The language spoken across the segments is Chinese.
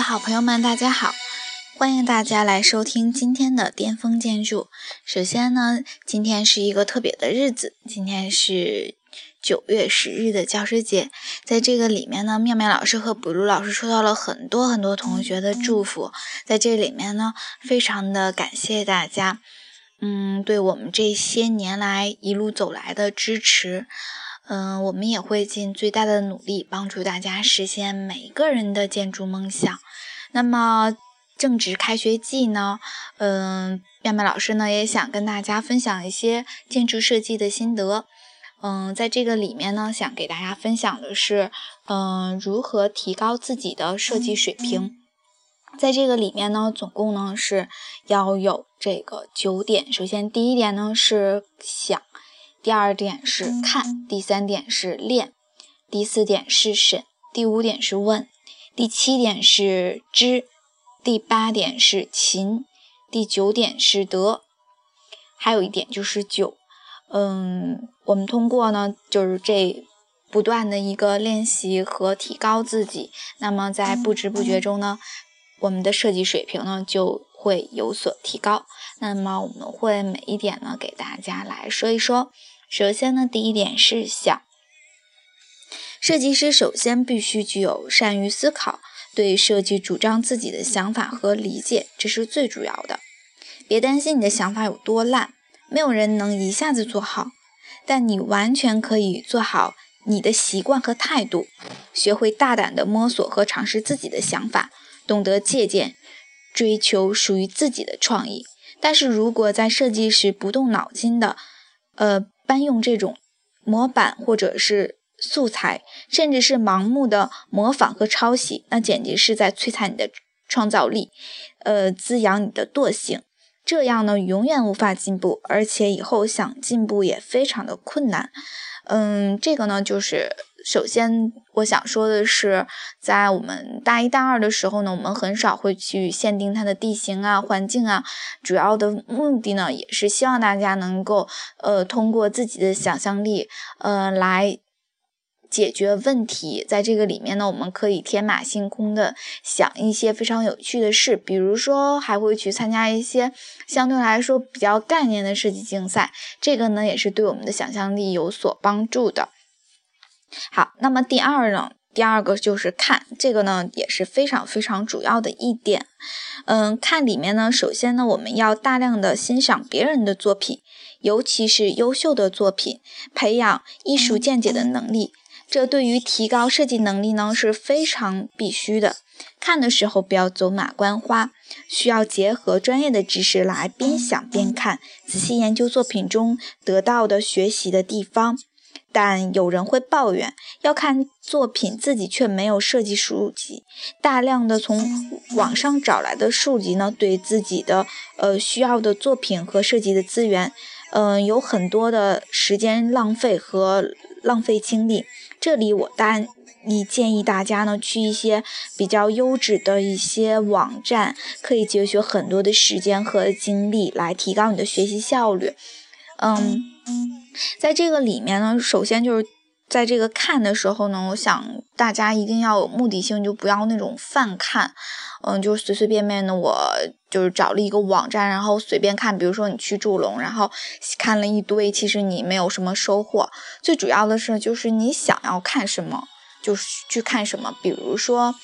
好朋友们，大家好！欢迎大家来收听今天的巅峰建筑。首先呢，今天是一个特别的日子，今天是九月十日的教师节。在这个里面呢，妙妙老师和补录老师收到了很多很多同学的祝福，在这里面呢，非常的感谢大家，嗯，对我们这些年来一路走来的支持。嗯，我们也会尽最大的努力帮助大家实现每一个人的建筑梦想。那么正值开学季呢，嗯，妙妙老师呢也想跟大家分享一些建筑设计的心得。嗯，在这个里面呢，想给大家分享的是，嗯，如何提高自己的设计水平。在这个里面呢，总共呢是要有这个九点。首先，第一点呢是想。第二点是看，第三点是练，第四点是审，第五点是问，第七点是知，第八点是勤，第九点是德，还有一点就是久。嗯，我们通过呢，就是这不断的一个练习和提高自己，那么在不知不觉中呢，我们的设计水平呢就会有所提高。那么我们会每一点呢给大家来说一说。首先呢，第一点是想，设计师首先必须具有善于思考，对设计主张自己的想法和理解，这是最主要的。别担心你的想法有多烂，没有人能一下子做好，但你完全可以做好你的习惯和态度，学会大胆的摸索和尝试自己的想法，懂得借鉴，追求属于自己的创意。但是如果在设计时不动脑筋的，呃。搬用这种模板或者是素材，甚至是盲目的模仿和抄袭，那简直是在摧残你的创造力，呃，滋养你的惰性。这样呢，永远无法进步，而且以后想进步也非常的困难。嗯，这个呢，就是。首先，我想说的是，在我们大一、大二的时候呢，我们很少会去限定它的地形啊、环境啊。主要的目的呢，也是希望大家能够，呃，通过自己的想象力，呃，来解决问题。在这个里面呢，我们可以天马行空的想一些非常有趣的事，比如说还会去参加一些相对来说比较概念的设计竞赛。这个呢，也是对我们的想象力有所帮助的。好，那么第二呢？第二个就是看这个呢，也是非常非常主要的一点。嗯，看里面呢，首先呢，我们要大量的欣赏别人的作品，尤其是优秀的作品，培养艺术见解的能力。这对于提高设计能力呢是非常必须的。看的时候不要走马观花，需要结合专业的知识来边想边看，仔细研究作品中得到的学习的地方。但有人会抱怨，要看作品自己却没有设计书籍，大量的从网上找来的书籍呢，对自己的呃需要的作品和设计的资源，嗯，有很多的时间浪费和浪费精力。这里我单你建议大家呢，去一些比较优质的一些网站，可以节约很多的时间和精力，来提高你的学习效率。嗯。在这个里面呢，首先就是在这个看的时候呢，我想大家一定要有目的性，就不要那种泛看，嗯，就是随随便便的，我就是找了一个网站，然后随便看，比如说你去祝龙，然后看了一堆，其实你没有什么收获。最主要的是，就是你想要看什么，就是去看什么，比如说。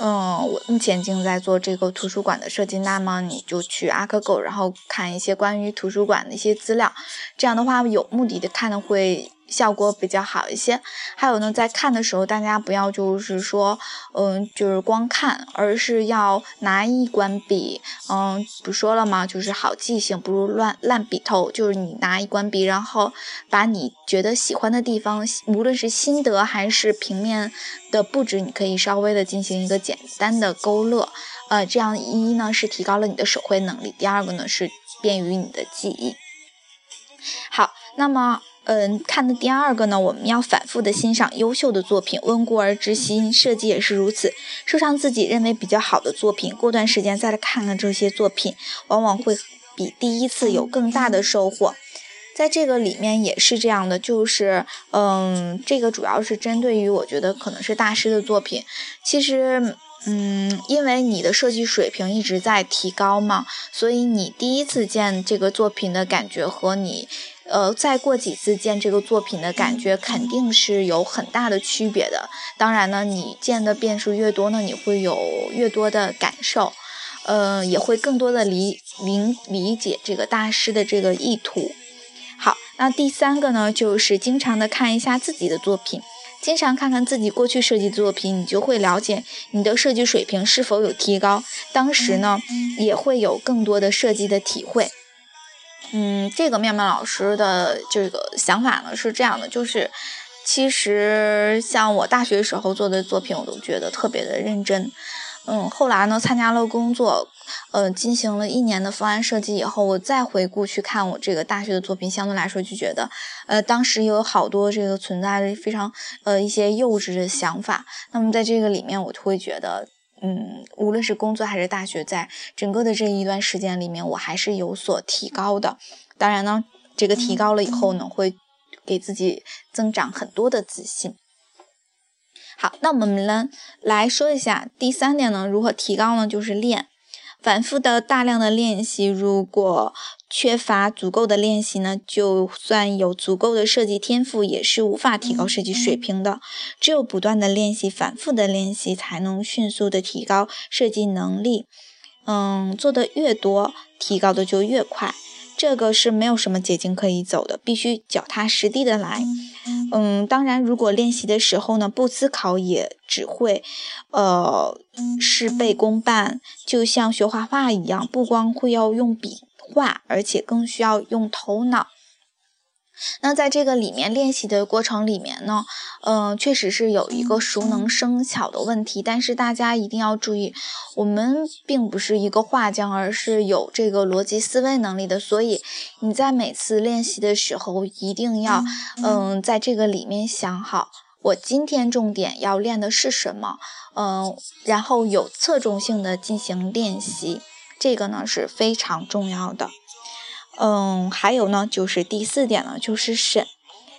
嗯，我目前正在做这个图书馆的设计，那么你就去阿克狗然后看一些关于图书馆的一些资料，这样的话有目的的看的会。效果比较好一些。还有呢，在看的时候，大家不要就是说，嗯，就是光看，而是要拿一管笔，嗯，不说了吗？就是好记性不如乱烂笔头。就是你拿一管笔，然后把你觉得喜欢的地方，无论是心得还是平面的布置，你可以稍微的进行一个简单的勾勒。呃，这样一呢是提高了你的手绘能力，第二个呢是便于你的记忆。好，那么。嗯，看的第二个呢，我们要反复的欣赏优秀的作品，温故而知新，设计也是如此。收藏自己认为比较好的作品，过段时间再来看看这些作品，往往会比第一次有更大的收获。在这个里面也是这样的，就是嗯，这个主要是针对于我觉得可能是大师的作品。其实，嗯，因为你的设计水平一直在提高嘛，所以你第一次见这个作品的感觉和你，呃，再过几次见这个作品的感觉肯定是有很大的区别的。当然呢，你见的遍数越多呢，你会有越多的感受，呃，也会更多的理理理解这个大师的这个意图。好，那第三个呢，就是经常的看一下自己的作品。经常看看自己过去设计作品，你就会了解你的设计水平是否有提高。当时呢，也会有更多的设计的体会。嗯，这个妙妙老师的这个想法呢是这样的，就是其实像我大学时候做的作品，我都觉得特别的认真。嗯，后来呢，参加了工作，呃，进行了一年的方案设计以后，我再回顾去看我这个大学的作品，相对来说就觉得，呃，当时有好多这个存在的非常呃一些幼稚的想法。那么在这个里面，我就会觉得，嗯，无论是工作还是大学，在整个的这一段时间里面，我还是有所提高的。当然呢，这个提高了以后呢，会给自己增长很多的自信。好，那我们呢来说一下第三点呢，如何提高呢？就是练，反复的大量的练习。如果缺乏足够的练习呢，就算有足够的设计天赋，也是无法提高设计水平的。只有不断的练习，反复的练习，才能迅速的提高设计能力。嗯，做的越多，提高的就越快。这个是没有什么捷径可以走的，必须脚踏实地的来。嗯，当然，如果练习的时候呢，不思考也只会，呃，事倍功半。就像学画画一样，不光会要用笔画，而且更需要用头脑。那在这个里面练习的过程里面呢，嗯，确实是有一个熟能生巧的问题，但是大家一定要注意，我们并不是一个画匠，而是有这个逻辑思维能力的，所以你在每次练习的时候，一定要，嗯，在这个里面想好，我今天重点要练的是什么，嗯，然后有侧重性的进行练习，这个呢是非常重要的。嗯，还有呢，就是第四点呢，就是审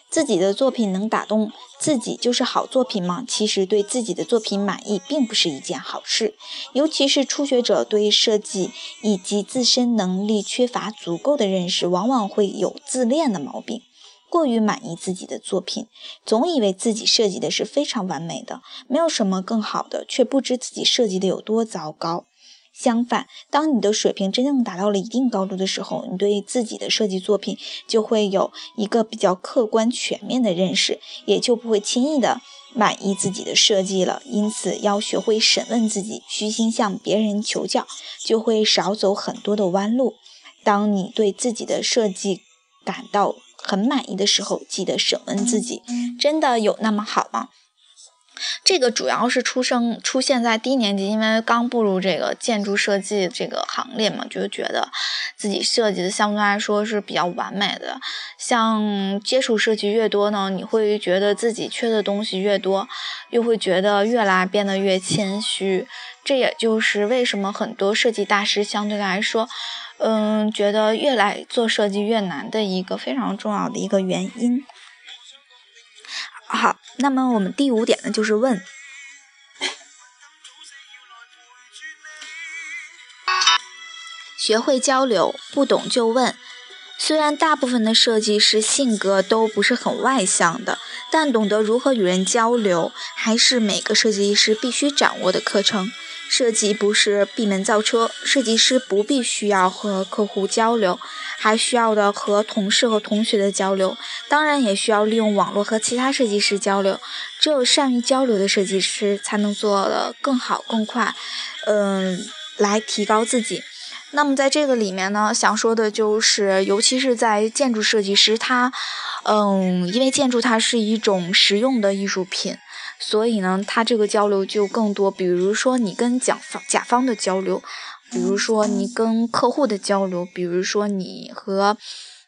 自己的作品能打动自己就是好作品吗？其实对自己的作品满意并不是一件好事，尤其是初学者对设计以及自身能力缺乏足够的认识，往往会有自恋的毛病，过于满意自己的作品，总以为自己设计的是非常完美的，没有什么更好的，却不知自己设计的有多糟糕。相反，当你的水平真正达到了一定高度的时候，你对自己的设计作品就会有一个比较客观全面的认识，也就不会轻易的满意自己的设计了。因此，要学会审问自己，虚心向别人求教，就会少走很多的弯路。当你对自己的设计感到很满意的时候，记得审问自己：真的有那么好吗？这个主要是出生出现在低年级，因为刚步入这个建筑设计这个行列嘛，就觉得自己设计的相对来说是比较完美的。像接触设计越多呢，你会觉得自己缺的东西越多，又会觉得越来变得越谦虚。这也就是为什么很多设计大师相对来说，嗯，觉得越来做设计越难的一个非常重要的一个原因。好，那么我们第五点呢，就是问，学会交流，不懂就问。虽然大部分的设计师性格都不是很外向的，但懂得如何与人交流，还是每个设计师必须掌握的课程。设计不是闭门造车，设计师不必需要和客户交流，还需要的和同事和同学的交流，当然也需要利用网络和其他设计师交流。只有善于交流的设计师，才能做得更好更快，嗯，来提高自己。那么在这个里面呢，想说的就是，尤其是在建筑设计师，他，嗯，因为建筑它是一种实用的艺术品。所以呢，他这个交流就更多，比如说你跟甲方甲方的交流，比如说你跟客户的交流，比如说你和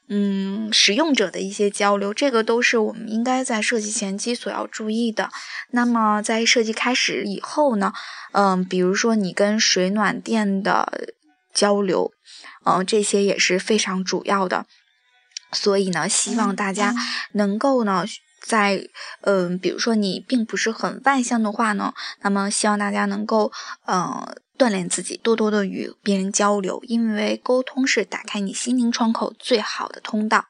嗯使用者的一些交流，这个都是我们应该在设计前期所要注意的。那么在设计开始以后呢，嗯，比如说你跟水暖电的交流，嗯，这些也是非常主要的。所以呢，希望大家能够呢。在嗯，比如说你并不是很外向的话呢，那么希望大家能够呃锻炼自己，多多的与别人交流，因为沟通是打开你心灵窗口最好的通道。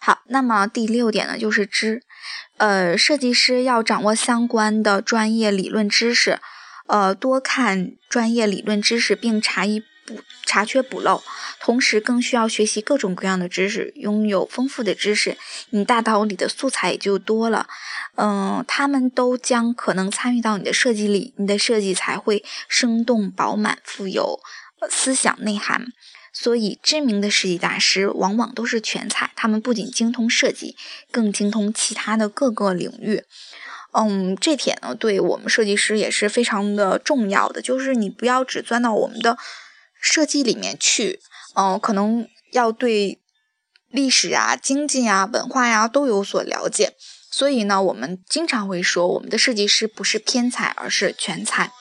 好，那么第六点呢，就是知，呃，设计师要掌握相关的专业理论知识，呃，多看专业理论知识，并查一补查缺补漏，同时更需要学习各种各样的知识，拥有丰富的知识，你大脑里的素材也就多了，嗯，他们都将可能参与到你的设计里，你的设计才会生动饱满，富有思想内涵。所以，知名的设计大师往往都是全才，他们不仅精通设计，更精通其他的各个领域。嗯，这点呢，对我们设计师也是非常的重要的，就是你不要只钻到我们的设计里面去，嗯，可能要对历史啊、经济啊、文化呀都有所了解。所以呢，我们经常会说，我们的设计师不是偏才，而是全才。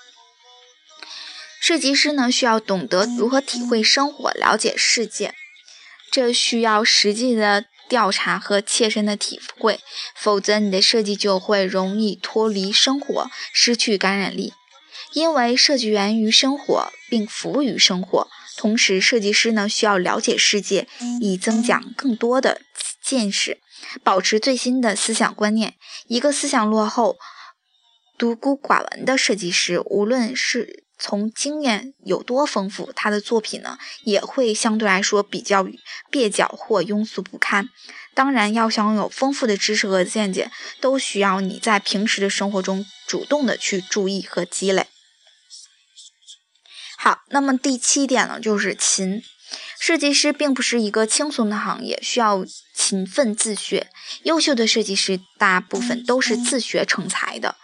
设计师呢，需要懂得如何体会生活，了解世界，这需要实际的调查和切身的体会，否则你的设计就会容易脱离生活，失去感染力。因为设计源于生活，并服务于生活。同时，设计师呢需要了解世界，以增长更多的见识，保持最新的思想观念。一个思想落后、独孤寡闻的设计师，无论是从经验有多丰富，他的作品呢也会相对来说比较蹩脚或庸俗不堪。当然，要想有丰富的知识和见解，都需要你在平时的生活中主动的去注意和积累。好，那么第七点呢，就是勤。设计师并不是一个轻松的行业，需要勤奋自学。优秀的设计师大部分都是自学成才的。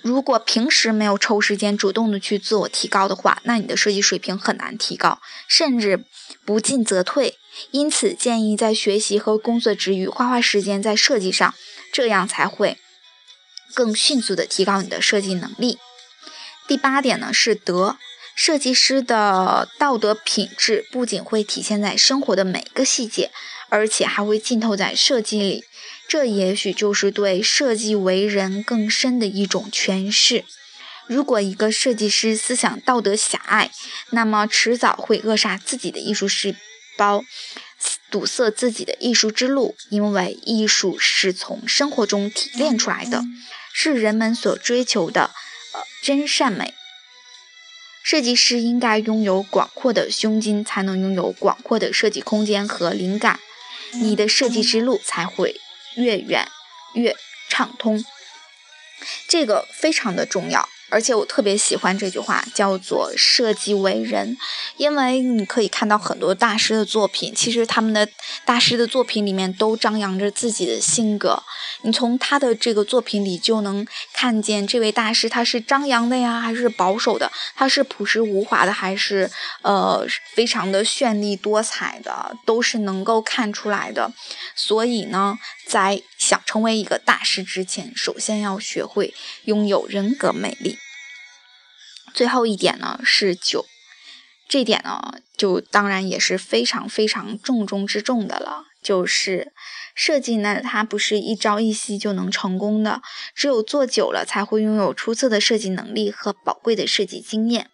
如果平时没有抽时间主动的去自我提高的话，那你的设计水平很难提高，甚至不进则退。因此，建议在学习和工作之余，花花时间在设计上，这样才会更迅速的提高你的设计能力。第八点呢是德，设计师的道德品质不仅会体现在生活的每个细节，而且还会浸透在设计里。这也许就是对设计为人更深的一种诠释。如果一个设计师思想道德狭隘，那么迟早会扼杀自己的艺术细胞，堵塞自己的艺术之路。因为艺术是从生活中提炼出来的，是人们所追求的呃真善美。设计师应该拥有广阔的胸襟，才能拥有广阔的设计空间和灵感，你的设计之路才会。越远越畅通，这个非常的重要。而且我特别喜欢这句话，叫做“设计为人”，因为你可以看到很多大师的作品，其实他们的大师的作品里面都张扬着自己的性格。你从他的这个作品里就能看见这位大师他是张扬的呀，还是保守的？他是朴实无华的，还是呃非常的绚丽多彩的？都是能够看出来的。所以呢，在想成为一个大师之前，首先要学会拥有人格魅力。最后一点呢是酒，这点呢就当然也是非常非常重中之重的了。就是设计呢，它不是一朝一夕就能成功的，只有做久了才会拥有出色的设计能力和宝贵的设计经验。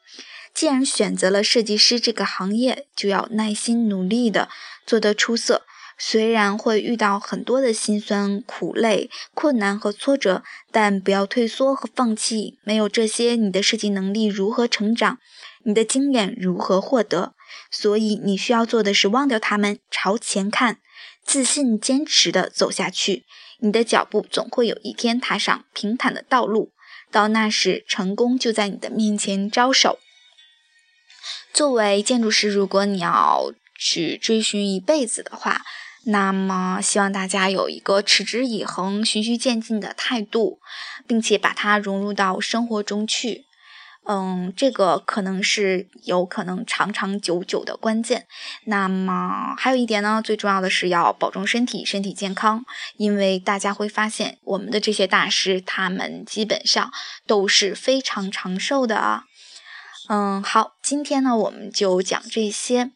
既然选择了设计师这个行业，就要耐心努力的做得出色。虽然会遇到很多的辛酸、苦累、困难和挫折，但不要退缩和放弃。没有这些，你的设计能力如何成长？你的经验如何获得？所以你需要做的是忘掉他们，朝前看，自信、坚持的走下去。你的脚步总会有一天踏上平坦的道路，到那时，成功就在你的面前招手。作为建筑师，如果你要去追寻一辈子的话，那么，希望大家有一个持之以恒、循序渐进的态度，并且把它融入到生活中去。嗯，这个可能是有可能长长久久的关键。那么，还有一点呢，最重要的是要保重身体，身体健康。因为大家会发现，我们的这些大师，他们基本上都是非常长寿的啊。嗯，好，今天呢，我们就讲这些。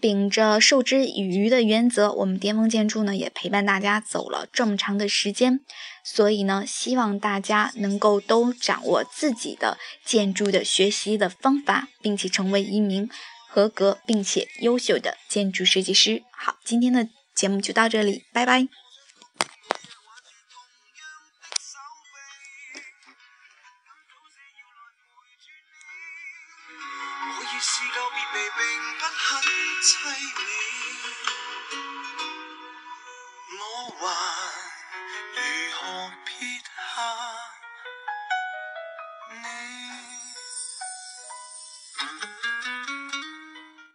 秉着授之以渔的原则，我们巅峰建筑呢也陪伴大家走了这么长的时间，所以呢，希望大家能够都掌握自己的建筑的学习的方法，并且成为一名合格并且优秀的建筑设计师。好，今天的节目就到这里，拜拜。